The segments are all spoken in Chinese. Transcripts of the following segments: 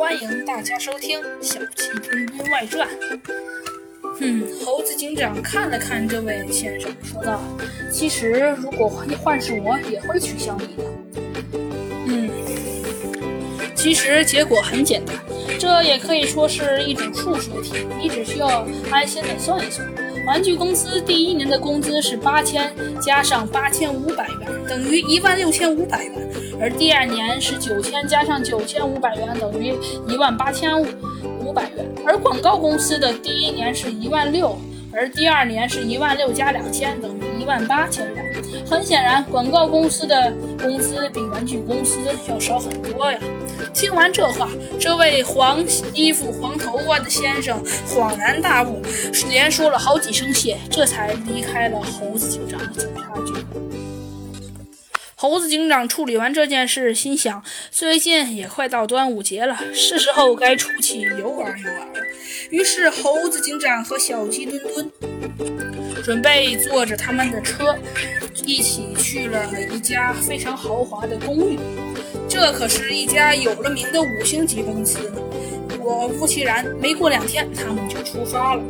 欢迎大家收听《小鸡墩墩外传》。嗯，猴子警长看了看这位先生，说道：“其实如果换换是我，也会取消你的。”嗯，其实结果很简单，这也可以说是一种数学题，你只需要安心的算一算。玩具公司第一年的工资是八千，加上八千五百元，等于一万六千五百元。而第二年是九千加上九千五百元，等于一万八千五百元。而广告公司的第一年是一万六，而第二年是一万六加两千，等于一万八千元。很显然，广告公司的工资比玩具公司要少很多呀。听完这话，这位黄衣服、黄头发的先生恍然大悟，连说了好几声谢，这才离开了猴子警长的警察局。猴子警长处理完这件事，心想：最近也快到端午节了，是时候该出去游玩游玩了。于是，猴子警长和小鸡墩墩准备坐着他们的车，一起去了一家非常豪华的公寓。这可是一家有了名的五星级公司。果不其然，没过两天，他们就出发了。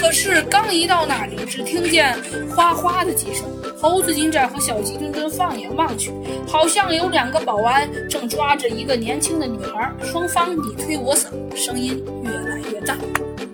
可是刚一到那里，只听见哗哗的几声。猴子警长和小鸡墩墩放眼望去，好像有两个保安正抓着一个年轻的女孩，双方你推我搡，声音越来越大。